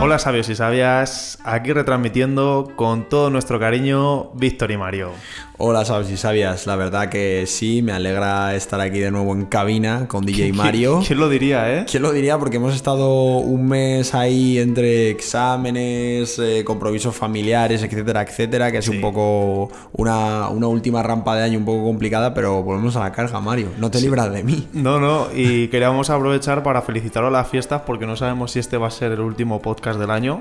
Hola sabios y sabias, aquí retransmitiendo con todo nuestro cariño Víctor y Mario. Hola sabios y sabias, la verdad que sí, me alegra estar aquí de nuevo en cabina con DJ Mario. ¿Quién lo diría, eh? ¿Quién lo diría? Porque hemos estado un mes ahí entre exámenes, eh, compromisos familiares, etcétera, etcétera, que es un poco una, última rampa de año un poco complicada, pero volvemos a la carga, Mario. No te libras de mí. No, no, y queríamos aprovechar para felicitaros las fiestas porque no sabemos si este va a ser el último podcast del año.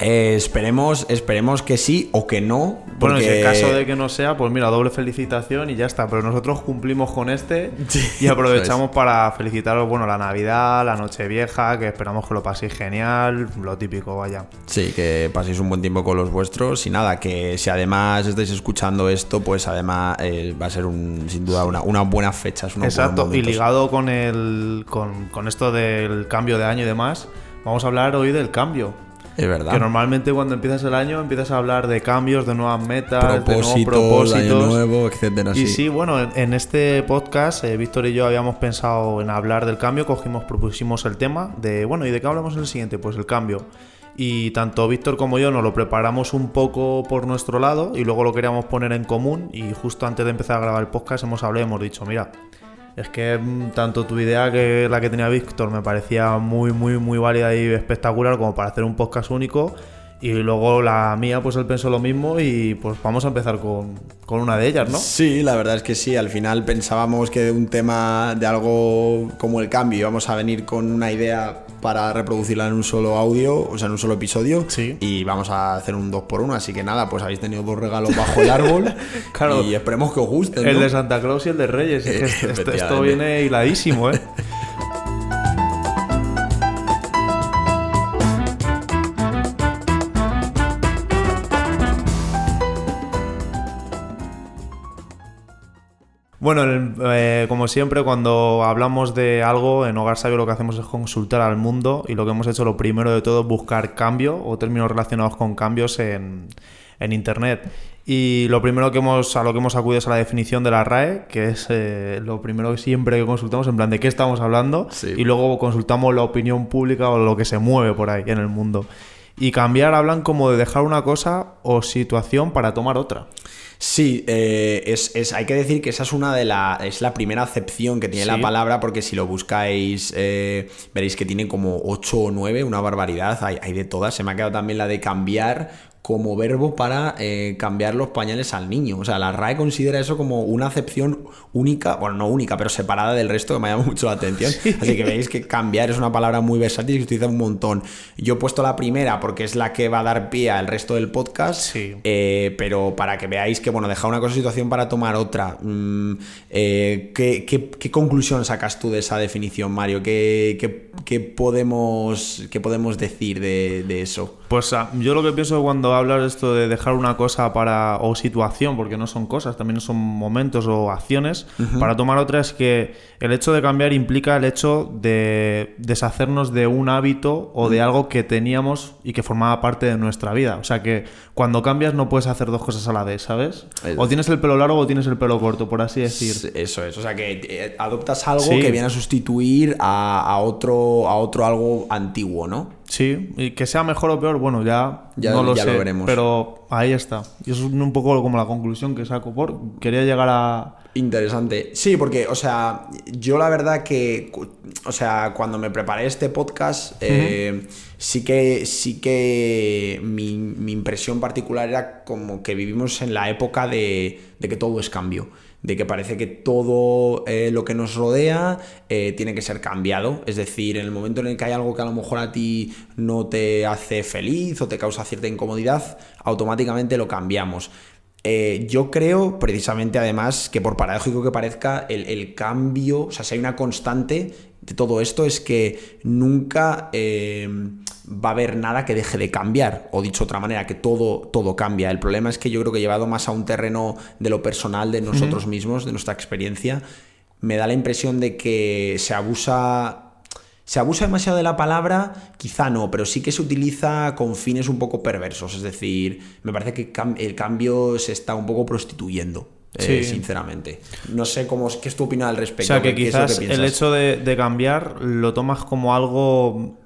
Eh, esperemos, esperemos que sí o que no. Bueno, en el caso de que no sea, pues mira, doble felicitación y ya está. Pero nosotros cumplimos con este y aprovechamos para felicitaros, bueno, la Navidad, la Nochevieja, que esperamos que lo paséis genial, lo típico, vaya. Sí, que paséis un buen tiempo con los vuestros y nada, que si además estáis escuchando esto, pues además eh, va a ser un, sin duda una, una buena fecha. Exacto, y ligado con, el, con, con esto del cambio de año y demás, vamos a hablar hoy del cambio es verdad. Que normalmente cuando empiezas el año empiezas a hablar de cambios, de nuevas metas, de nuevos propósitos. Año nuevo, etcétera. Y sí, bueno, en, este podcast, eh, Víctor y yo habíamos pensado en hablar del cambio, cogimos, propusimos el tema de, bueno, ¿y de qué hablamos en el siguiente? Pues el cambio. Y tanto Víctor como yo nos lo preparamos un poco por nuestro lado y luego lo queríamos poner en común y justo antes de empezar a grabar el podcast hemos hablado y hemos dicho, mira, es que mm, tanto tu idea que la que tenía Víctor me parecía muy, muy, muy válida y espectacular como para hacer un podcast único. Y luego la mía, pues él pensó lo mismo y pues vamos a empezar con, con, una de ellas, ¿no? Sí, la verdad es que sí. Al final pensábamos que de un tema de algo como el cambio íbamos a venir con una idea para reproducirla en un solo audio, o sea, en un solo episodio. Sí. Y vamos a hacer un 2 por 1 así que nada, pues habéis tenido dos regalos bajo el árbol. claro. Y esperemos que os gusten. El de Santa Claus y el de Reyes. esto, esto, viene hiladísimo, ¿eh? Bueno, eh, como siempre, cuando hablamos de algo, en Hogar Sabio lo que hacemos es consultar al mundo y lo que hemos hecho, lo primero de todo, es buscar cambio o términos relacionados con cambios en, Internet. Y lo primero que hemos, a lo que hemos acudido es a la definición de la RAE, que es eh, lo primero que siempre que consultamos, en plan de qué estamos hablando, y luego consultamos la opinión pública o lo que se mueve por ahí en el mundo. Y cambiar hablan como de dejar una cosa o situación para tomar otra. Sí, eh, es, hay que decir que esa es una de la. es la primera acepción que tiene la palabra, porque si lo buscáis, eh, veréis que tiene como 8 o 9, una barbaridad, hay, hay de todas. Se me ha quedado también la de cambiar como verbo para eh, cambiar los pañales al niño. O sea, la RAE considera eso como una acepción única, bueno, no única, pero separada del resto, que me llama mucho la atención. Así que veis que cambiar es una palabra muy versátil y se utiliza un montón. Yo he puesto la primera porque es la que va a dar pie al resto del podcast, eh, pero para que veáis que, bueno, dejar una cosa situación para tomar otra. Mm, eh, ¿qué, conclusión sacas tú de esa definición, Mario? ¿Qué, podemos, qué podemos decir de, de eso? Pues ah, yo lo que pienso cuando hablas esto de dejar una cosa para o situación, porque no son cosas, también son momentos o acciones, para tomar otra es que el hecho de cambiar implica el hecho de deshacernos de un hábito o de algo que teníamos y que formaba parte de nuestra vida. O sea que cuando cambias no puedes hacer dos cosas a la vez, ¿sabes? O tienes el pelo largo o tienes el pelo corto, por así decir. Eso es, o sea que eh, adoptas algo que viene a sustituir a, otro, a otro algo antiguo, ¿no? Sí, y que sea mejor o peor, bueno, ya, no lo sé, veremos. Pero ahí está. Y eso es un poco como la conclusión que saco por. Quería llegar a. Interesante. Sí, porque, o sea, yo la verdad que. O sea, cuando me preparé este podcast, eh, sí que. Sí que mi, mi, impresión particular era como que vivimos en la época de, de que todo es cambio de que parece que todo eh, lo que nos rodea eh, tiene que ser cambiado. Es decir, en el momento en el que hay algo que a lo mejor a ti no te hace feliz o te causa cierta incomodidad, automáticamente lo cambiamos. Eh, yo creo, precisamente además, que por paradójico que parezca, el, el, cambio, o sea, si hay una constante de todo esto es que nunca va a haber nada que deje de cambiar, o dicho de otra manera, que todo, todo cambia. El problema es que yo creo que llevado más a un terreno de lo personal, de nosotros mismos, de nuestra experiencia, me da la impresión de que se abusa ¿Se abusa demasiado de la palabra? Quizá no, pero sí que se utiliza con fines un poco perversos. Es decir, me parece que el cambio se está un poco prostituyendo. Eh, sinceramente. No sé cómo, qué es tu opinión al respecto. O sea, que quizás el hecho de, cambiar lo tomas como algo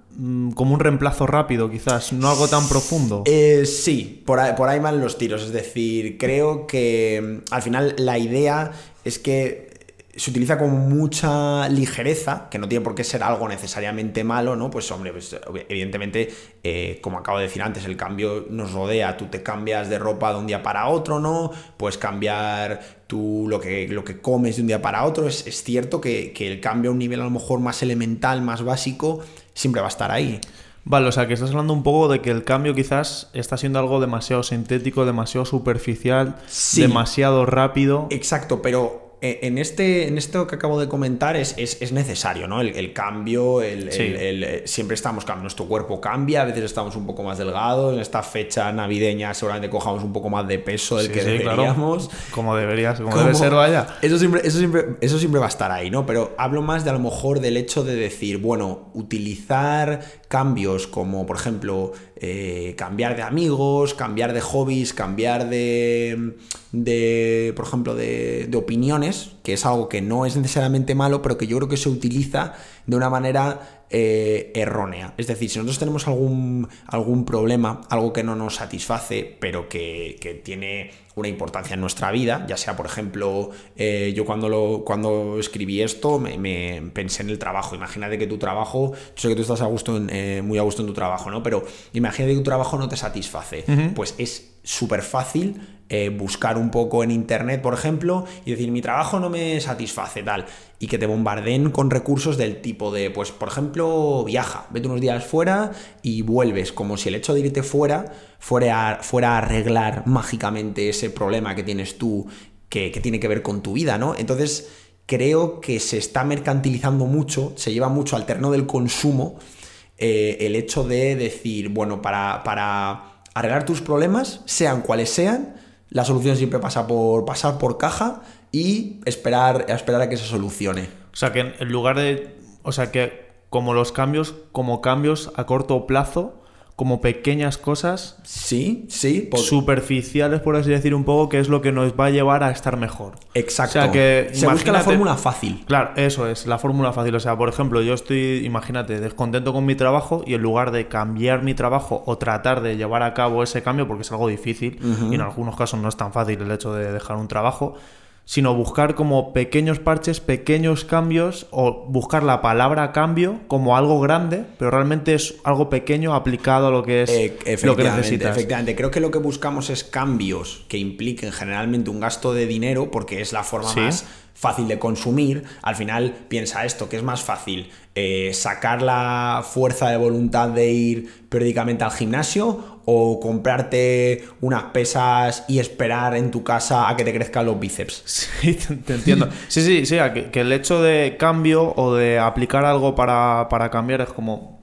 como un reemplazo rápido, quizás, no algo tan profundo. Eh, sí, por ahí, por van los tiros. Es decir, creo que mm, al final la idea es que se utiliza con mucha ligereza, que no tiene por qué ser algo necesariamente malo, ¿no? Pues hombre, pues, evidentemente, eh, como acabo de decir antes, el cambio nos rodea, tú te cambias de ropa de un día para otro, ¿no? Puedes cambiar tú lo que, lo que comes de un día para otro, es, es cierto que, que el cambio a un nivel a lo mejor más elemental, más básico, siempre va a estar ahí. Vale, o sea que estás hablando un poco de que el cambio quizás está siendo algo demasiado sintético, demasiado superficial, Sí. demasiado rápido. Exacto, pero en, este, en esto que acabo de comentar es, es, es necesario, ¿no? El, el cambio, el, Sí. el- eh, siempre estamos nuestro cuerpo cambia, a veces estamos un poco más delgados, en esta fecha navideña seguramente cojamos un poco más de peso del Sí, que sí, claro. deberíamos. Como deberías, como, Como- debe ser, vaya. Eso siempre, eso, siempre, eso siempre va a estar ahí, ¿no? Pero hablo más de a lo mejor del hecho de decir, bueno, utilizar cambios como, por ejemplo, eh, cambiar de amigos, cambiar de hobbies, cambiar de, de por ejemplo, de, de opiniones, que es algo que no es necesariamente malo, pero que yo creo que se utiliza de una manera eh, errónea. Es decir, si nosotros tenemos algún, algún problema, algo que no nos satisface, pero que, que tiene una importancia en nuestra vida, ya sea, por ejemplo, eh, yo cuando, lo, cuando escribí esto me, me pensé en el trabajo. Imagínate que tu trabajo, yo sé que tú estás a gusto en, eh, muy a gusto en tu trabajo, ¿no? Pero imagínate que tu trabajo no te satisface. Pues es súper fácil eh, buscar un poco en internet, por ejemplo, y decir, mi trabajo no me satisface, tal, y que te bombardeen con recursos del tipo de, pues, por ejemplo, viaja, vete unos días fuera y vuelves, como si el hecho de irte fuera fuera a, fuera arreglar mágicamente ese problema que tienes tú, que, que tiene que ver con tu vida, ¿no? Entonces, creo que se está mercantilizando mucho, se lleva mucho al terreno del consumo, eh, el hecho de decir, bueno, para, para arreglar tus problemas, sean cuales sean, la solución siempre pasa por pasar por caja y esperar, esperar a que se solucione. O sea que en lugar de. O sea que como los cambios, como cambios a corto plazo, como pequeñas cosas Sí, sí, por- superficiales, por así decir, un poco, que es lo que nos va a llevar a estar mejor. exacto. O sea que. se busca la fórmula fácil. Claro, eso es, la fórmula fácil. O sea, por ejemplo, yo estoy, imagínate, descontento con mi trabajo y en lugar de cambiar mi trabajo o tratar de llevar a cabo ese cambio, porque es algo difícil y en algunos casos no es tan fácil el hecho de dejar un trabajo, sino buscar como pequeños parches, pequeños cambios o buscar la palabra cambio como algo grande, pero realmente es algo pequeño aplicado a lo que es Eh, lo que efectivamente, necesitas. efectivamente. Creo que lo que buscamos es cambios que impliquen generalmente un gasto de dinero, porque es la forma Sí. más fácil de consumir. Al final, piensa esto, que es más fácil eh, sacar la fuerza de voluntad de ir periódicamente al gimnasio o comprarte unas pesas y esperar en tu casa a que te crezcan los bíceps. Sí, te, entiendo. Sí, sí, sí, que, que el hecho de cambio o de aplicar algo para, para cambiar es como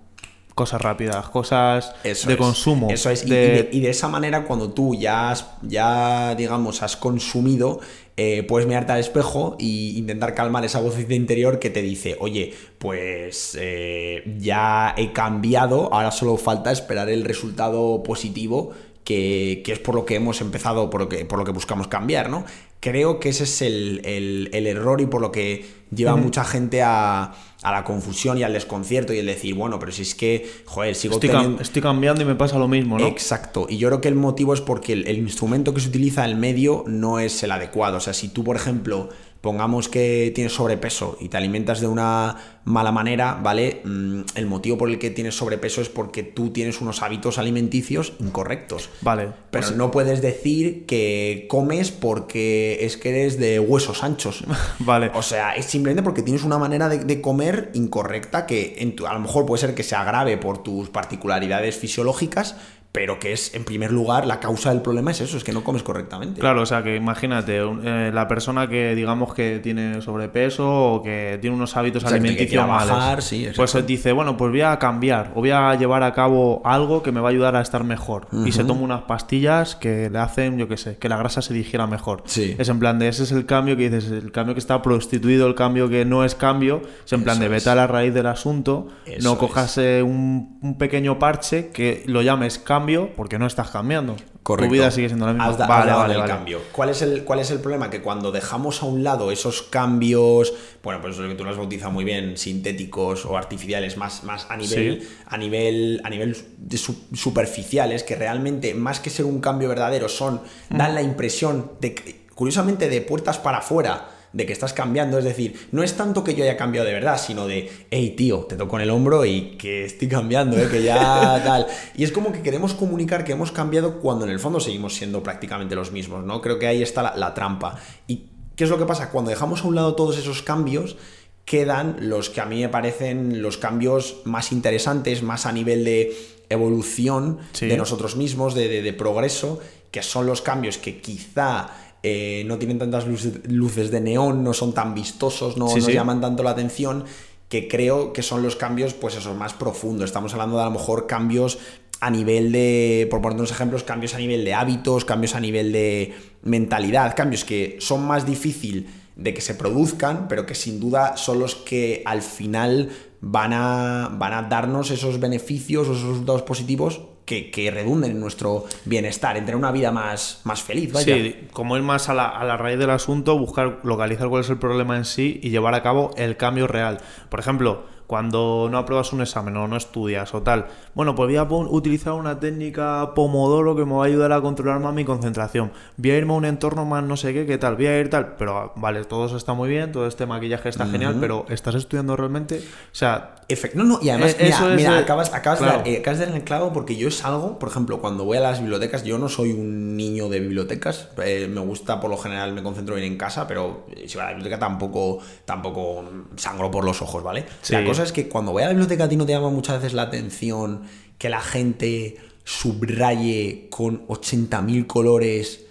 cosas rápidas, cosas Eso de es, consumo. Eso es. Y, de- y de, y de esa manera, cuando tú ya, has, ya digamos, has consumido, eh, puedes mirarte al espejo e intentar calmar esa vocecita interior que te dice, oye, pues eh, ya he cambiado, ahora solo falta esperar el resultado positivo. Que, que es por lo que hemos empezado, por lo que, por lo que buscamos cambiar, ¿no? Creo que ese es el, el- el error y por lo que lleva mucha gente a, a la confusión y al desconcierto y el decir, bueno, pero si es que, joder, sigo estoy, cam- estoy cambiando y me pasa lo mismo, ¿no? Exacto. Y yo creo que el motivo es porque el, el instrumento que se utiliza, el medio, no es el adecuado. O sea, si tú, por ejemplo, pongamos que tienes sobrepeso y te alimentas de una mala manera, ¿vale? Mm, el motivo por el que tienes sobrepeso es porque tú tienes unos hábitos alimenticios incorrectos. Vale. Pero pues- no puedes decir que comes porque es que eres de huesos anchos. Vale. O sea, es simplemente porque tienes una manera de, de comer incorrecta que en tu- a lo mejor puede ser que se agrave por tus particularidades fisiológicas, pero que es, en primer lugar, la causa del problema es eso, es que no comes correctamente. Claro, o sea que imagínate, un- eh, la persona que digamos que tiene sobrepeso o que tiene unos hábitos Exacto, y que alimenticios quiera bajar, malos, sí, pues dice, bueno, pues voy a cambiar o voy a llevar a cabo algo que me va a ayudar a estar mejor. Y se toma unas pastillas que le hacen, yo qué sé, que la grasa se digiera mejor. Sí. Es en plan de, ese es el cambio que dices, el cambio que está prostituido, el cambio que no es cambio, es en plan Eso de es. vete a la raíz del asunto, Eso no es. cojas eh, un, un pequeño parche que lo llames cambio porque no estás cambiando. tu vida sigue siendo la misma. Has, vale, vale, el cambio. ¿Cuál es el, ¿Cuál es el problema? Que cuando dejamos a un lado esos cambios, bueno, pues lo que tú lo has bautizado muy bien, sintéticos o artificiales, más, más a nivel, a nivel, a nivel de superficiales, que realmente, más que ser un cambio verdadero, son, dan la impresión de, curiosamente, de puertas para afuera de que estás cambiando. Es decir, no es tanto que yo haya cambiado de verdad, sino de, hey tío, te toco en el hombro y que estoy cambiando, ¿eh? que ya tal. Y es como que queremos comunicar que hemos cambiado cuando en el fondo seguimos siendo prácticamente los mismos, ¿no? Creo que ahí está la, la trampa. ¿Y qué es lo que pasa? Cuando dejamos a un lado todos esos cambios, quedan los que a mí me parecen los cambios más interesantes, más a nivel de evolución de nosotros mismos, de, de, progreso, que son los cambios que quizá eh, no tienen tantas luces, de neón, no son tan vistosos, no, llaman tanto la atención, que creo que son los cambios, pues esos más profundos. Estamos hablando de a lo mejor cambios a nivel de, por poner unos ejemplos, cambios a nivel de hábitos, cambios a nivel de mentalidad, cambios que son más difícil de que se produzcan, pero que sin duda son los que al final van a, van a darnos esos beneficios o esos resultados positivos que, redunden en nuestro bienestar, en tener una vida más, más feliz. Sí, como es más a la, a la, raíz del asunto, buscar localizar cuál es el problema en sí y llevar a cabo el cambio real. Por ejemplo, cuando no apruebas un examen o no estudias o tal, bueno, pues voy a utilizar una técnica Pomodoro que me va a ayudar a controlar más mi concentración. Voy a irme a un entorno más no sé qué, qué tal, voy a ir tal, pero vale, todo eso está muy bien, todo este maquillaje está genial, pero ¿estás estudiando realmente? O sea... No, no, y además, eh, mira, acabas, acabas, de, eh, acabas, de, dar el clavo porque yo es algo, por ejemplo, cuando voy a las bibliotecas, yo no soy un niño de bibliotecas, eh, me gusta por lo general, me concentro bien en casa, pero si voy a la biblioteca tampoco, tampoco sangro por los ojos, ¿vale? La cosa es que cuando voy a la biblioteca a ti no te llama muchas veces la atención que la gente subraye con 80.000 colores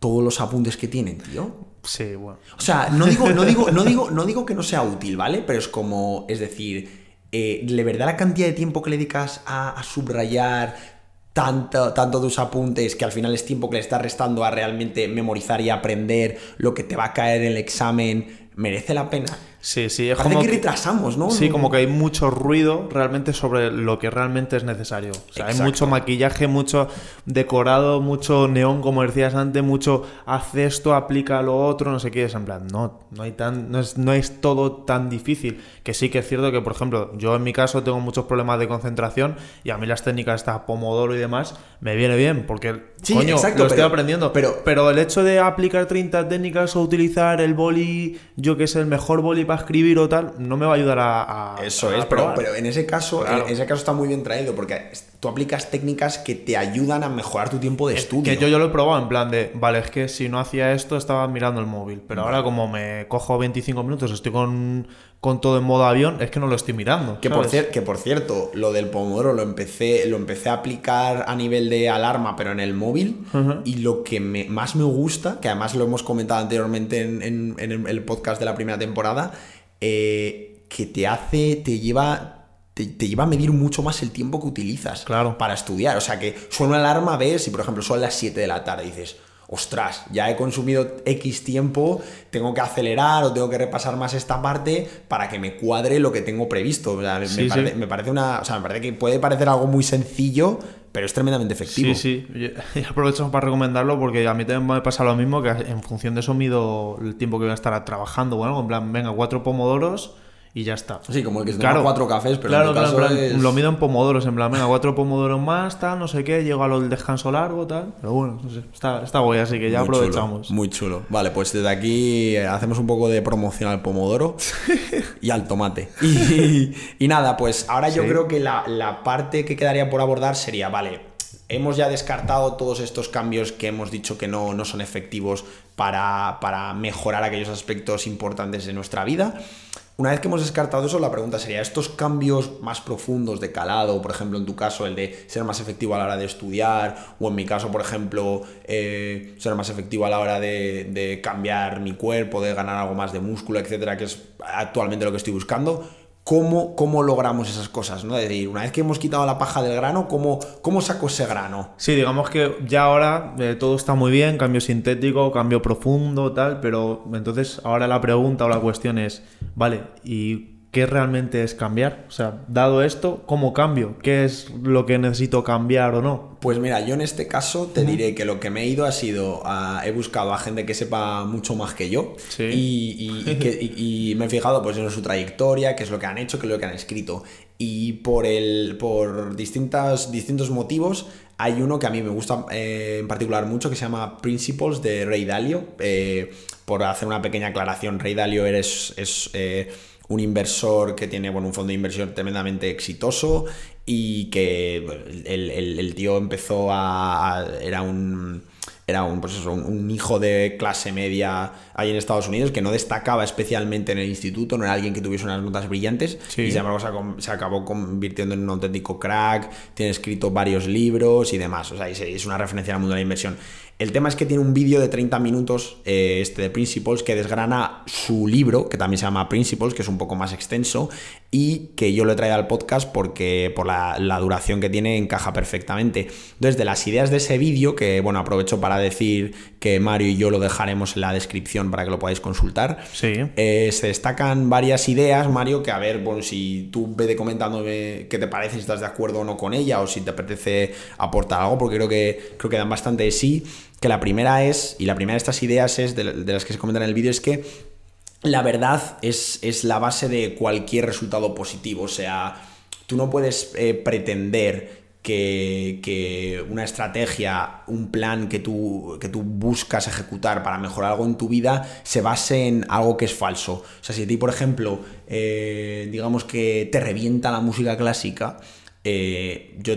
todos los apuntes que tienen, tío. Sí, bueno. O sea, no digo, no digo, no digo, no digo que no sea útil, ¿vale? Pero es como, es decir, eh, de verdad la cantidad de tiempo que le dedicas a, subrayar tanto, tanto tus apuntes que al final es tiempo que le estás restando a realmente memorizar y aprender lo que te va a caer en el examen, merece la pena. Sí, sí, es Parece como que retrasamos, ¿no? Sí, como que hay mucho ruido realmente sobre lo que realmente es necesario. O sea, hay mucho maquillaje, mucho decorado, mucho neón, como decías antes, mucho haz esto, aplica lo otro, no sé qué. Es en plan, no, no hay tan, no es, no es todo tan difícil. Que sí que es cierto que, por ejemplo, yo en mi caso tengo muchos problemas de concentración y a mí las técnicas estas Pomodoro y demás me viene bien porque coño, lo estoy aprendiendo. Pero, pero el hecho de aplicar 30 técnicas o utilizar el boli, yo que es el mejor boli escribir o tal, no me va a ayudar a. Eso es, pero, pero, en ese caso, en ese caso está muy bien traído, porque tú aplicas técnicas que te ayudan a mejorar tu tiempo de estudio. Que yo, yo lo he probado en plan de, vale, es que si no hacía esto estaba mirando el móvil, pero ahora como me cojo 25 minutos, estoy con, con todo en modo avión, es que no lo estoy mirando. Que por, que por cierto, lo del Pomodoro lo empecé, lo empecé a aplicar a nivel de alarma, pero en el móvil. Y lo que más me gusta, que además lo hemos comentado anteriormente en, el podcast de la primera temporada, eh, que te hace, te lleva te, lleva a medir mucho más el tiempo que utilizas claro. para estudiar. O sea que suena una alarma, ves, y por ejemplo son las 7 de la tarde, dices, ostras, ya he consumido X tiempo, tengo que acelerar o tengo que repasar más esta parte para que me cuadre lo que tengo previsto. me, parece, una. O sea, me parece que puede parecer algo muy sencillo, pero es tremendamente efectivo. Sí, sí. Y aprovecho para recomendarlo porque a mí también me pasa lo mismo, que en función de eso mido el tiempo que voy a estar trabajando. Bueno, en plan, venga, cuatro pomodoros y ya está. Sí, como el que se claro, cuatro cafés, pero claro, en caso lo mido en pomodoros, en plan, venga, cuatro pomodoros más, tal, no sé qué, llego al descanso largo, tal. Pero bueno, no sé, está, está guay, así que ya aprovechamos. muy chulo. Vale, pues desde aquí hacemos un poco de promoción al pomodoro y al tomate. Y, nada, pues ahora yo creo que la, la parte que quedaría por abordar sería, vale, hemos ya descartado todos estos cambios que hemos dicho que no, no son efectivos para, para, mejorar aquellos aspectos importantes de nuestra vida. Una vez que hemos descartado eso, la pregunta sería, ¿estos cambios más profundos de calado, por ejemplo, en tu caso, el de ser más efectivo a la hora de estudiar, o en mi caso, por ejemplo, eh, ser más efectivo a la hora de, cambiar mi cuerpo, de ganar algo más de músculo, etcétera, que es actualmente lo que estoy buscando, ¿Cómo, ¿Cómo, logramos esas cosas? ¿no? Es decir, una vez que hemos quitado la paja del grano, ¿cómo, cómo saco ese grano? Sí, digamos que ya ahora eh, todo está muy bien, cambio sintético, cambio profundo, tal, pero entonces ahora la pregunta o la cuestión es, vale, ¿y ¿qué realmente es cambiar? O sea, dado esto, ¿cómo cambio? ¿Qué es lo que necesito cambiar o no? Pues mira, yo en este caso te diré que lo que me he ido ha sido, a, he buscado a gente que sepa mucho más que yo Sí. y, y- que- y- y me he fijado pues en su trayectoria, qué es lo que han hecho, qué es lo que han escrito. Y por, el, por distintas, distintos motivos hay uno que a mí me gusta eh, en particular mucho que se llama Principles de Ray Dalio. Eh, por hacer una pequeña aclaración, Ray Dalio eres, es... eh, un inversor que tiene bueno, un fondo de inversión tremendamente exitoso y que bueno, el, el- el tío empezó a, a- era un era un, pues eso, un, hijo de clase media ahí en Estados Unidos que no destacaba especialmente en el instituto, no era alguien que tuviese unas notas brillantes Sí. y sin embargo se, se acabó convirtiendo en un auténtico crack, tiene escrito varios libros y demás, o sea, es una referencia al mundo de la inversión. El tema es que tiene un vídeo de 30 minutos, eh, este de Principles, que desgrana su libro, que también se llama Principles, que es un poco más extenso, y que yo lo he traído al podcast porque por la, la duración que tiene encaja perfectamente. Entonces, de las ideas de ese vídeo, que bueno, aprovecho para decir que Mario y yo lo dejaremos en la descripción para que lo podáis consultar, Sí. eh, se destacan varias ideas, Mario, que a ver, bueno, si tú vete comentándome qué te parece, si estás de acuerdo o no con ella, o si te apetece aportar algo, porque creo que, creo que dan bastante de sí. Que la primera es, y la primera de estas ideas es, de, de las que se comentan en el vídeo, es que la verdad es, es la base de cualquier resultado positivo. O sea, tú no puedes eh, pretender que, que una estrategia, un plan que tú, que tú buscas ejecutar para mejorar algo en tu vida se base en algo que es falso. O sea, si a ti, por ejemplo, eh, digamos que te revienta la música clásica eh, yo,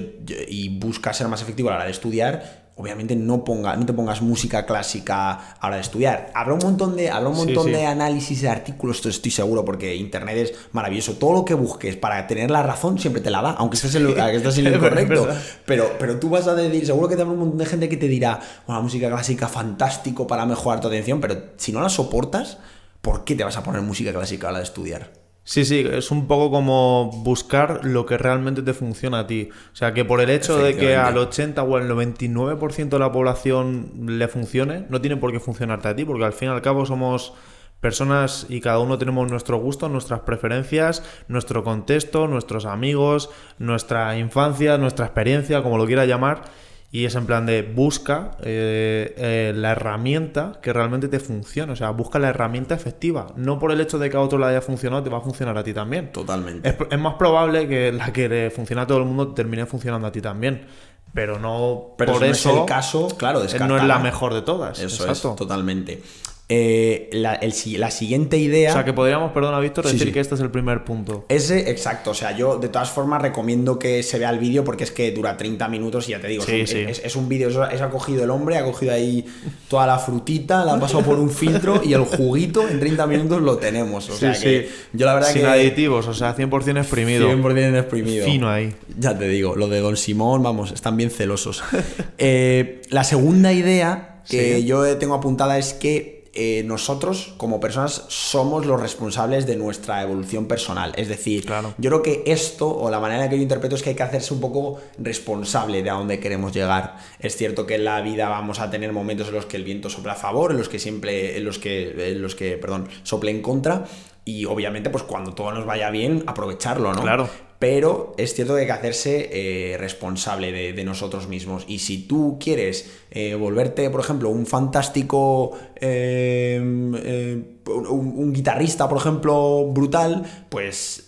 y buscas ser más efectivo a la hora de estudiar, obviamente no, ponga, no te pongas música clásica a la hora de estudiar. Habrá un montón de, habrá un montón sí. de análisis de artículos, esto estoy seguro, porque Internet es maravilloso. Todo lo que busques para tener la razón siempre te la da, aunque estés en lo, estés en lo incorrecto. Pero, pero tú vas a decir, seguro que te habrá un montón de gente que te dirá, una música clásica fantástico para mejorar tu atención, pero si no la soportas, ¿por qué te vas a poner música clásica a la de estudiar? Sí, sí, es un poco como buscar lo que realmente te funciona a ti. O sea, que por el hecho de que al 80 o al 99% de la población le funcione, no tiene por qué funcionarte a ti, porque al fin y al cabo somos personas y cada uno tenemos nuestros gustos, nuestras preferencias, nuestro contexto, nuestros amigos, nuestra infancia, nuestra experiencia, como lo quiera llamar. Y es en plan de busca eh, eh, la herramienta que realmente te funcione. O sea, busca la herramienta efectiva. No por el hecho de que a otro le haya funcionado, te va a funcionar a ti también. Totalmente. Es, es más probable que la que le funciona a todo el mundo te termine funcionando a ti también. Pero no Pero por si no eso. es el caso, claro, eh, no es la mejor de todas. Eso Exacto. es, totalmente. Eh, la, el si- la siguiente idea. O sea, que podríamos, perdona, Víctor, decir sí. que este es el primer punto. Ese, exacto. O sea, yo de todas formas recomiendo que se vea el vídeo porque es que dura 30 minutos y ya te digo, Sí, es, un, sí. es- es un vídeo, eso- ha cogido el hombre, ha cogido ahí toda la frutita, la ha pasado por un filtro y el juguito en 30 minutos lo tenemos. O sea que yo la verdad Sin que... aditivos, o sea, 100% exprimido. 100% exprimido. Fino ahí. Ya te digo, lo de Don Simón, vamos, están bien celosos. Eh, la segunda idea que yo tengo apuntada es que eh, nosotros, como personas, somos los responsables de nuestra evolución personal. Es decir, Claro. yo creo que esto, o la manera en que yo interpreto, es que hay que hacerse un poco responsable de a dónde queremos llegar. Es cierto que en la vida vamos a tener momentos en los que el viento sopla a favor, en los que siempre, en los que, en los que, perdón, sople en contra. Y obviamente, pues cuando todo nos vaya bien, aprovecharlo, ¿no? Claro. Pero es cierto que hay que hacerse eh, responsable de, nosotros mismos. Y si tú quieres eh, volverte, por ejemplo, un fantástico, eh, un, guitarrista, por ejemplo, brutal, pues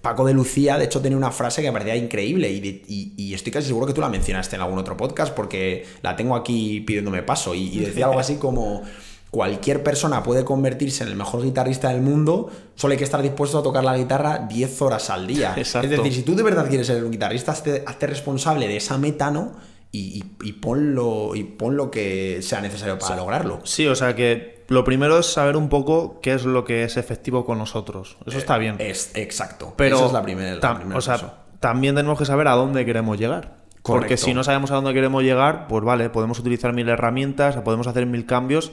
Paco de Lucía, de hecho, tenía una frase que me parecía increíble y, estoy casi seguro que tú la mencionaste en algún otro podcast porque la tengo aquí pidiéndome paso. Y decía algo así como... Cualquier persona puede convertirse en el mejor guitarrista del mundo, solo hay que estar dispuesto a tocar la guitarra 10 horas al día. Exacto. Es decir, si tú de verdad quieres ser un guitarrista, hazte, hazte responsable de esa meta, ¿no? Y, y, y ponlo, y pon lo que sea necesario para lograrlo. Sí, o sea que lo primero es saber un poco qué es lo que es efectivo con nosotros. Eso está bien. Es exacto. Pero Esa es la primera. la primera o sea, también tenemos que saber a dónde queremos llegar. Porque si no sabemos a dónde queremos llegar, pues vale, podemos utilizar mil herramientas, podemos hacer mil cambios,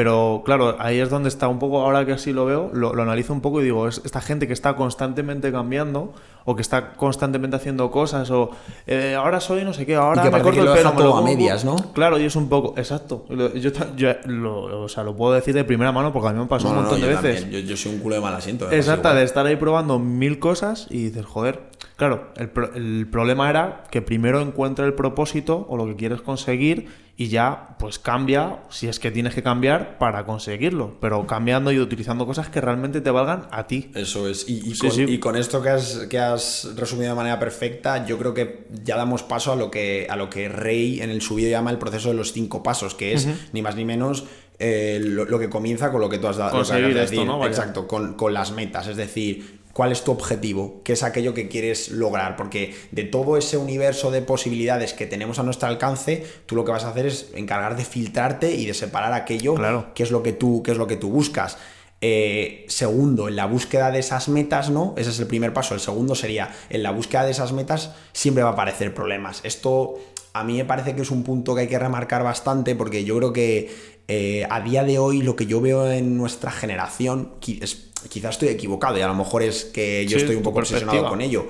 Pero claro, ahí es donde está un poco, ahora que así lo veo, lo, lo analizo un poco y digo, es esta gente que está constantemente cambiando o que está constantemente haciendo cosas o eh, ahora soy no sé qué, ahora Y que me corto que el lo pelo, me lo a medias, ¿no? Claro, y es un poco, exacto. Yo, ta- yo lo, o sea, lo puedo decir de primera mano porque a mí me pasó No, un no, no, montón de yo veces. Yo, yo soy un culo de mal asiento. igual. de estar ahí probando mil cosas y dices, joder, claro, el, pro- el problema era que primero encuentra el propósito o lo que quieres conseguir y ya pues cambia si es que tienes que cambiar para conseguirlo, pero cambiando y utilizando cosas que realmente te valgan a ti. Eso es. Y, y Sí, con, sí. y con esto que has, que has resumido de manera perfecta, yo creo que ya damos paso a lo que, a lo que Rey en el su vídeo llama el proceso de los cinco pasos, que es ni más ni menos eh, lo, lo que comienza con lo que tú has dado. Conseguir acabas de esto, decir. ¿no? Vaya. Exacto, con, con las metas. Es decir, cuál es tu objetivo, qué es aquello que quieres lograr, porque de todo ese universo de posibilidades que tenemos a nuestro alcance, tú lo que vas a hacer es encargar de filtrarte y de separar aquello Claro. que es lo que tú, qué es lo que tú buscas. Eh, segundo, en la búsqueda de esas metas, ¿no? Ese es el primer paso. El segundo sería, en la búsqueda de esas metas siempre va a aparecer problemas. Esto a mí me parece que es un punto que hay que remarcar bastante porque yo creo que eh, a día de hoy lo que yo veo en nuestra generación, es- quizás estoy equivocado y a lo mejor es que yo Sí, estoy un poco obsesionado con ello.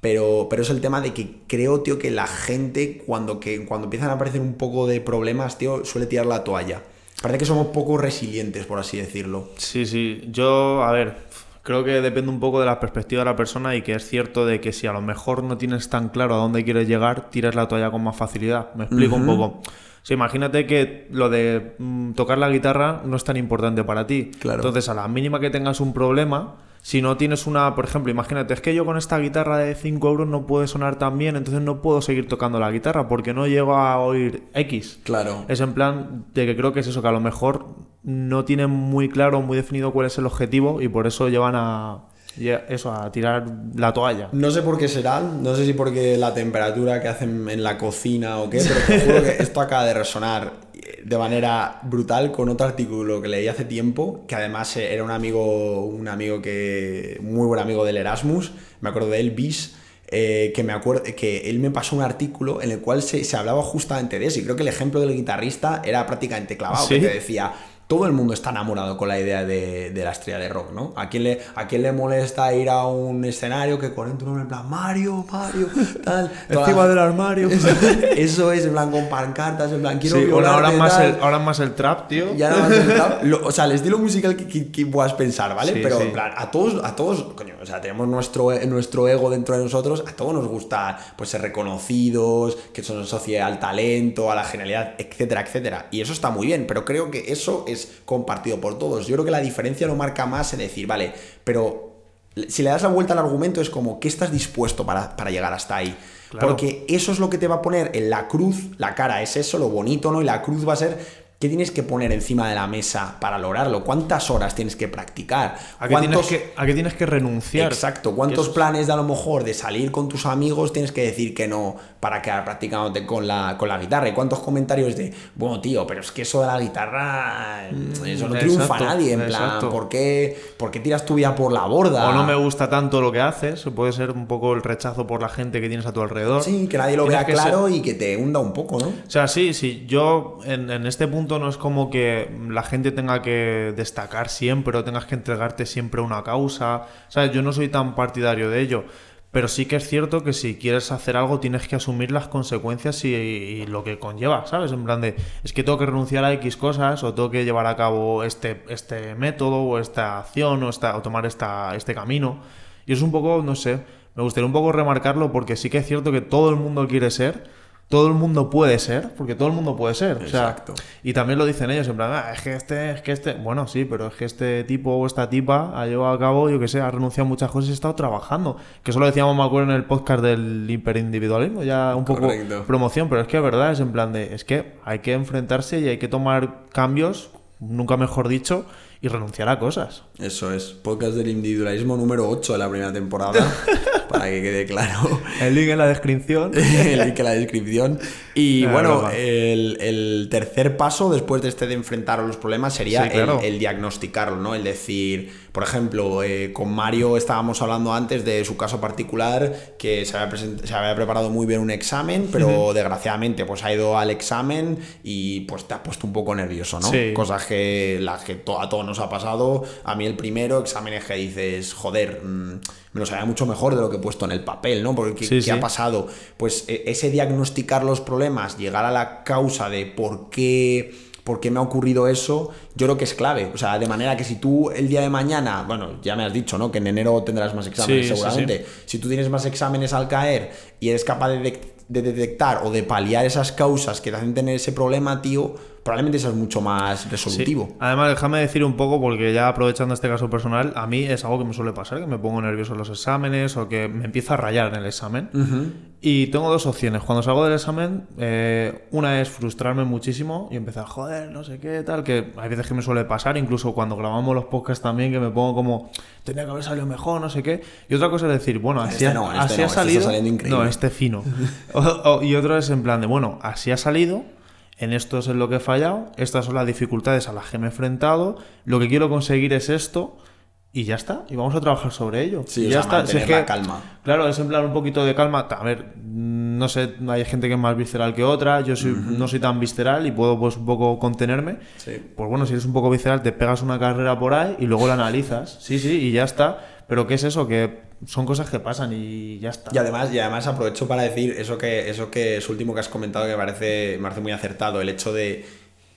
Pero, pero es el tema de que creo, tío, que la gente cuando, que, cuando empiezan a aparecer un poco de problemas, tío, suele tirar la toalla. Parece que somos poco resilientes, por así decirlo. Sí, sí, yo, a ver, creo que depende un poco de la perspectiva de la persona y que es cierto de que si a lo mejor no tienes tan claro a dónde quieres llegar, tiras la toalla con más facilidad. Me explico un poco. O sea, imagínate que lo de mm, tocar la guitarra no es tan importante para ti. Claro. Entonces, a la mínima que tengas un problema, si no tienes una, por ejemplo, imagínate, es que yo con esta guitarra de 5 euros no puede sonar tan bien, entonces no puedo seguir tocando la guitarra porque no llego a oír X. Claro. Es en plan de que creo que es eso, que a lo mejor no tienen muy claro, muy definido cuál es el objetivo y por eso llevan a ya- eso, a tirar la toalla. No sé por qué serán, no sé si porque la temperatura que hacen en la cocina o qué, pero te juro que esto acaba de resonar de manera brutal con otro artículo que leí hace tiempo, que además era un amigo, un amigo que, muy buen amigo del Erasmus, me acuerdo de él, Bis, eh, que me acuerdo que él me pasó un artículo en el cual se, se hablaba justamente de eso, y creo que el ejemplo del guitarrista era prácticamente clavado, ¿Sí? que te decía, todo el mundo está enamorado con la idea de, de la estrella de rock, ¿no? ¿A quién, le, ¿A quién le molesta ir a un escenario que con tu nombre en plan Mario, Mario, tal? Encima del armario. Eso, eso es, en plan con pancartas, en plan quiero Sí, bueno, ahora, violarte, más tal. el, ahora más el trap, tío. Ya más el trap. Lo- o sea, el estilo musical que, que- que puedas pensar, ¿vale? Sí, Pero sí. en plan, a todos, a todos, coño, o sea, tenemos nuestro, nuestro ego dentro de nosotros, a todos nos gusta pues ser reconocidos, que eso nos asocie al talento, a la genialidad, etcétera, etcétera. Y eso está muy bien, pero creo que eso es compartido por todos. Yo creo que la diferencia lo marca más en decir, vale, pero si le das la vuelta al argumento es como, ¿qué estás dispuesto para, para llegar hasta ahí? Claro. Porque eso es lo que te va a poner en la cruz, la cara es eso, lo bonito, ¿no? Y la cruz va a ser qué tienes que poner encima de la mesa para lograrlo, cuántas horas tienes que practicar, ¿A qué, tienes que, ¿A qué tienes que renunciar? Exacto, cuántos es- planes de a lo mejor de salir con tus amigos tienes que decir que no para quedar practicándote con la, con la guitarra y cuántos comentarios de, bueno tío, pero es que eso de la guitarra, eso no Mm, triunfa exacto, a nadie, en plan. ¿por qué, por qué tiras tu vida por la borda? O no me gusta tanto lo que haces, puede ser un poco el rechazo por la gente que tienes a tu alrededor. Sí, que nadie lo Tienes vea ser- claro y que te hunda un poco, ¿no? O sea, sí, sí, yo en, en este punto no es como que la gente tenga que destacar siempre o tengas que entregarte siempre una causa. ¿Sabes? Yo no soy tan partidario de ello. Pero sí que es cierto que si quieres hacer algo tienes que asumir las consecuencias y, y lo que conlleva, ¿sabes? En plan de, es que tengo que renunciar a X cosas o tengo que llevar a cabo este, este método o esta acción o, esta, o tomar esta, este camino. Y es un poco, no sé, me gustaría un poco remarcarlo porque sí que es cierto que todo el mundo quiere ser, todo el mundo puede ser, porque todo el mundo puede ser. O sea, Exacto. y también lo dicen ellos, en plan, "Ah, es que este, es que este. Bueno, sí, pero es que este tipo o esta tipa ha llevado a cabo, yo que sé, ha renunciado a muchas cosas y ha estado trabajando. Que eso lo decíamos, me acuerdo, en el podcast del hiperindividualismo, ya un poco Correcto. promoción, pero es que es verdad, es en plan de, es que hay que enfrentarse y hay que tomar cambios, nunca mejor dicho, y renunciar a cosas. Eso es, podcast del individualismo número 8 de la primera temporada. para que quede claro. El link en la descripción. el link en la descripción. Y bueno, el, el tercer paso después de este de enfrentar los problemas sería Sí, claro. el, el diagnosticarlo, ¿no? El decir, por ejemplo, eh, con Mario estábamos hablando antes de su caso particular, que se había, present- se había preparado muy bien un examen, pero desgraciadamente pues ha ido al examen y pues te ha puesto un poco nervioso, ¿no? Sí. Cosas que, las que to- a todos nos ha pasado. A mí el primero, exámenes que dices, joder, mm, me lo sabía mucho mejor de lo que he puesto en el papel, ¿no? Porque ¿qué, Sí, qué sí. ha pasado? Pues e- ese diagnosticar los problemas, llegar a la causa de por qué, por qué me ha ocurrido eso, yo creo que es clave. O sea, de manera que si tú el día de mañana, bueno, ya me has dicho, ¿no? Que en enero tendrás más exámenes Sí, sí, seguramente. Si tú tienes más exámenes al caer y eres capaz de detectar o de paliar esas causas que te hacen tener ese problema, tío, probablemente seas mucho más Sí. resolutivo. Además, déjame decir un poco, porque ya aprovechando este caso personal, a mí es algo que me suele pasar, que me pongo nervioso en los exámenes o que me empiezo a rayar en el examen. Y tengo dos opciones. Cuando salgo del examen, eh, una es frustrarme muchísimo y empezar, joder, no sé qué, tal, que hay veces que me suele pasar, incluso cuando grabamos los podcasts también, que me pongo como, tenía que haber salido mejor, no sé qué. Y otra cosa es decir, bueno, así, Este ha, no, este así no, ha este salido. increíble. no, este fino. O- o- y otro es en plan de, bueno, así ha salido. En esto es en lo que he fallado, estas son las dificultades a las que me he enfrentado, lo que quiero conseguir es esto y ya está, y vamos a trabajar sobre ello. Sí, y o ya sea, está. Si es la que- calma. Claro, es en plan un poquito de calma. A ver, no sé, hay gente que es más visceral que otra, yo soy, no soy tan visceral y puedo pues un poco contenerme. Sí. Pues bueno, si eres un poco visceral, te pegas una carrera por ahí y luego la analizas. Sí, sí, y ya está. Pero ¿qué es eso? Que son cosas que pasan y ya está. Y además, y además aprovecho para decir eso que, eso que es último que has comentado que me parece, me parece muy acertado, el hecho de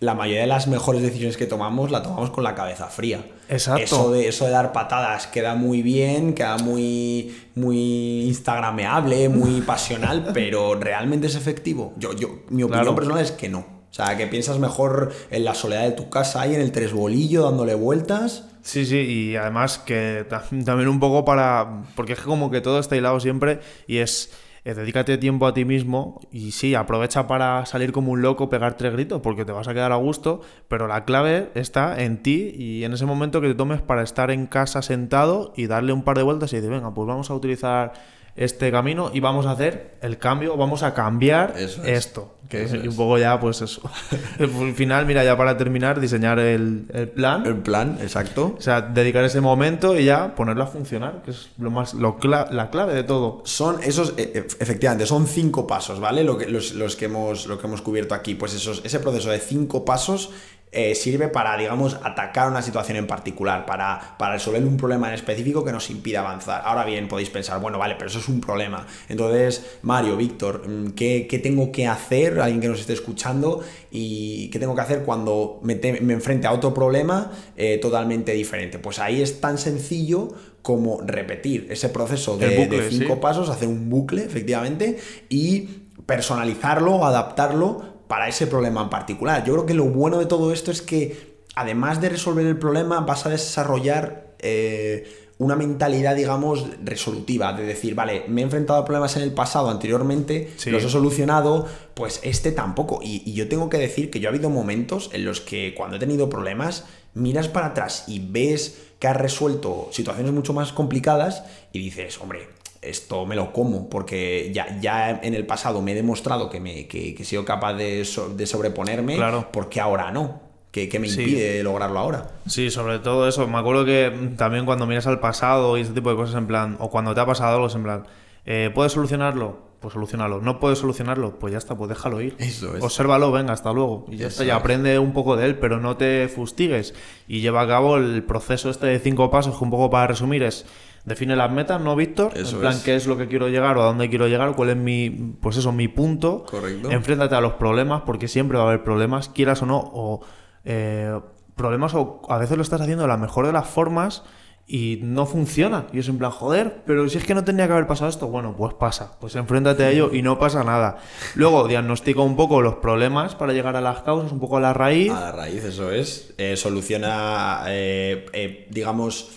la mayoría de las mejores decisiones que tomamos la tomamos con la cabeza fría. Exacto. Eso de, eso de dar patadas queda muy bien, queda muy, muy instagrameable, muy pasional, pero ¿realmente es efectivo? Yo, yo, mi opinión Claro. personal es que no. O sea, que piensas mejor en la soledad de tu casa ahí en el tresbolillo dándole vueltas. Sí, sí, y además que ta- también un poco para. Porque es que como que todo está hilado siempre y es. eh, dedícate tiempo a ti mismo y sí, aprovecha para salir como un loco, pegar tres gritos, porque te vas a quedar a gusto, pero la clave está en ti y en ese momento que te tomes para estar en casa sentado y darle un par de vueltas y decir, venga, pues vamos a utilizar este camino y vamos a hacer el cambio, vamos a cambiar Eso es. esto. Que Eso es un poco ya, pues eso. Al final, mira, ya para terminar, diseñar el, el plan. El plan, exacto. O sea, dedicar ese momento y ya ponerlo a funcionar, que es lo más lo cla- la clave de todo. Son esos, e- e- efectivamente, son cinco pasos, ¿vale? Lo que, los, los que hemos, lo que hemos cubierto aquí. Pues esos, ese proceso de cinco pasos eh, sirve para, digamos, atacar una situación en particular, para, para resolver un problema en específico que nos impide avanzar. Ahora bien, podéis pensar, bueno, vale, pero eso es un problema. Entonces, Mario, Víctor, mm, ¿qué, qué tengo que hacer? Alguien que nos esté escuchando, y qué tengo que hacer cuando me, te- me enfrente a otro problema eh, totalmente diferente. Pues ahí es tan sencillo como repetir ese proceso de, bucle, de cinco sí. pasos, hacer un bucle, efectivamente, y personalizarlo, adaptarlo para ese problema en particular. Yo creo que lo bueno de todo esto es que, además de resolver el problema, vas a desarrollar eh, una mentalidad, digamos, resolutiva, de decir, vale, me he enfrentado a problemas en el pasado anteriormente, Sí. los he solucionado, pues este tampoco. Y, y yo tengo que decir que yo ha habido momentos en los que cuando he tenido problemas, miras para atrás y ves que has resuelto situaciones mucho más complicadas y dices, hombre, esto me lo como, porque ya, ya en el pasado me he demostrado que, me, que, que he sido capaz de, so- de sobreponerme, Claro. porque ahora no. ¿Qué, qué me Sí. impide lograrlo ahora? Sí, sobre todo eso. Me acuerdo que también cuando miras al pasado y este tipo de cosas en plan, o cuando te ha pasado algo es en plan, eh, ¿puedes solucionarlo? Pues solucionalo. ¿No puedes solucionarlo? Pues ya está, pues déjalo ir. Eso es. Obsérvalo, venga, hasta luego. Y ya está, y es. aprende un poco de él, pero no te fustigues. Y lleva a cabo el proceso este de cinco pasos, que un poco para resumir es, define las metas, ¿no, Víctor? Eso en plan, es. qué es lo que quiero llegar o a dónde quiero llegar, cuál es mi, pues eso, mi punto. Correcto. Enfréntate a los problemas, porque siempre va a haber problemas, quieras o no, o eh, problemas o a veces lo estás haciendo de la mejor de las formas y no funciona. Y es en plan, joder, pero si es que no tenía que haber pasado esto, bueno, pues pasa. Pues enfréntate a ello y no pasa nada. Luego diagnostica un poco los problemas para llegar a las causas, un poco a la raíz. A la raíz, eso es. Eh, soluciona, eh, eh, digamos,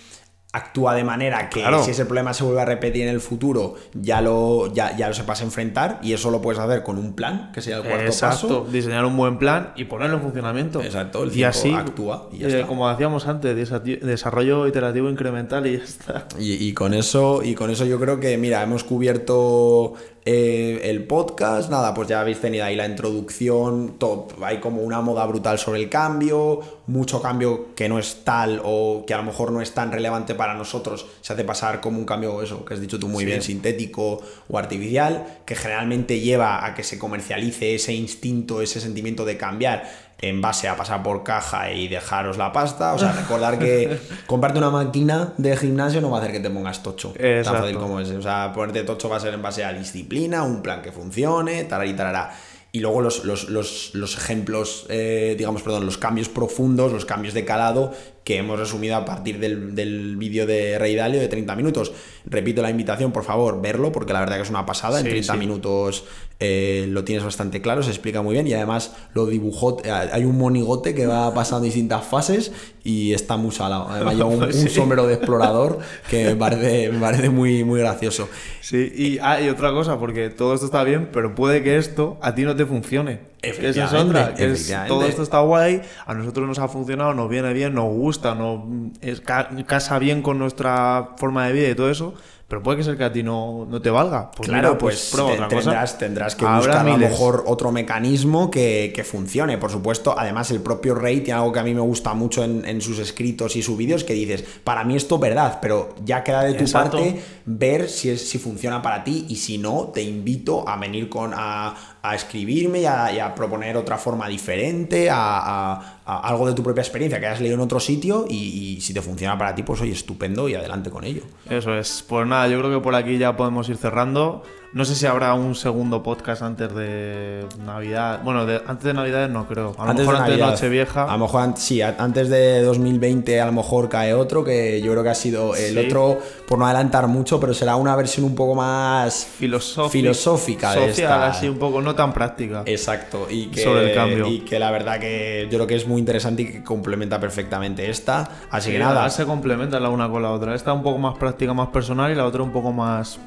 actúa de manera que Claro. si ese problema se vuelve a repetir en el futuro, ya lo, ya, ya lo sepas enfrentar y eso lo puedes hacer con un plan, que sería el cuarto Exacto, paso. diseñar un buen plan y ponerlo en funcionamiento. Exacto, el y así actúa y ya eh, está. como decíamos antes, desa- desarrollo iterativo incremental y ya está. Y, y con eso, y con eso yo creo que, mira, hemos cubierto eh, el podcast, nada, pues ya habéis tenido ahí la introducción, todo, hay como una moda brutal sobre el cambio, mucho cambio que no es tal o que a lo mejor no es tan relevante para nosotros, se hace pasar como un cambio, eso, que has dicho tú muy Sí. bien, sintético o artificial, que generalmente lleva a que se comercialice ese instinto, ese sentimiento de cambiar en base a pasar por caja y dejaros la pasta. O sea, recordar que comprarte una máquina de gimnasio no va a hacer que te pongas tocho. Tan Exacto. fácil como es. O sea, ponerte tocho va a ser en base a disciplina, un plan que funcione, tarar y tarará. Y luego los, los, los, los ejemplos, eh, digamos, perdón, los cambios profundos, los cambios de calado que hemos resumido a partir del, del vídeo de Rey Dalio de 30 minutos. Repito la invitación, por favor, verlo, porque la verdad que es una pasada. en Sí, 30 sí. minutos eh, lo tienes bastante claro, se explica muy bien y además lo dibujó. eh, Hay un monigote que va pasando distintas fases y está muy salado. Además, lleva un, sombrero de explorador que me parece, me parece muy, muy gracioso. Sí, y hay otra cosa, porque todo esto está bien, pero puede que esto a ti no te funcione. Esa es otra, es, todo esto está guay, a nosotros nos ha funcionado, nos viene bien, nos gusta, nos es, ca- casa bien con nuestra forma de vida y todo eso, pero puede que ser que a ti no, no te valga. Pues claro, mira, pues, prueba te- otra cosa. tendrás, tendrás que Habrá buscar a lo mejor otro mecanismo que, que funcione. Por supuesto, además el propio Rey tiene algo que a mí me gusta mucho en, en sus escritos y sus vídeos que dices, para mí esto es verdad, pero ya queda de tu Exacto. parte ver si, es, si funciona para ti y si no, te invito a venir con a, a escribirme y a, proponer otra forma diferente, a, algo de tu propia experiencia que hayas leído en otro sitio y, si te funciona para ti, pues oye, estupendo y adelante con ello. Eso es. Pues nada, yo creo que por aquí ya podemos ir cerrando. No sé si habrá un segundo podcast antes de Navidad. Bueno, de- antes de Navidad no creo. A lo mejor antes de Navidad. Nochevieja. A lo mejor, sí, antes de 2020 a lo mejor cae otro, que yo creo que ha sido el Sí. otro, por no adelantar mucho, pero será una versión un poco más filosófica, filosófica de social, esta. así un poco, no tan práctica. Exacto, y que, Sobre el cambio. y que la verdad que yo creo que es muy interesante y que complementa perfectamente esta. Así que nada, se complementan la una con la otra. Esta un poco más práctica, más personal y la otra un poco más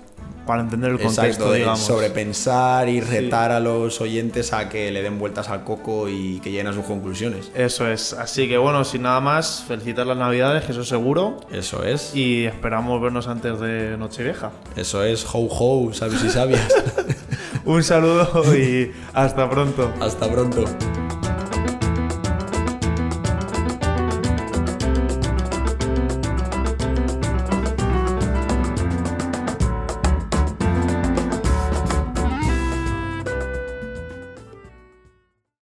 para entender el contexto, exacto, digamos. sobrepensar y retar a los oyentes a que le den vueltas al coco y que lleguen a sus conclusiones. Eso es. Así que bueno, sin nada más, felicitar las Navidades, que eso seguro. Eso es, Y esperamos vernos antes de Nochevieja. eso es, ho ho, sabes y sabias. Un saludo y hasta pronto. Hasta pronto.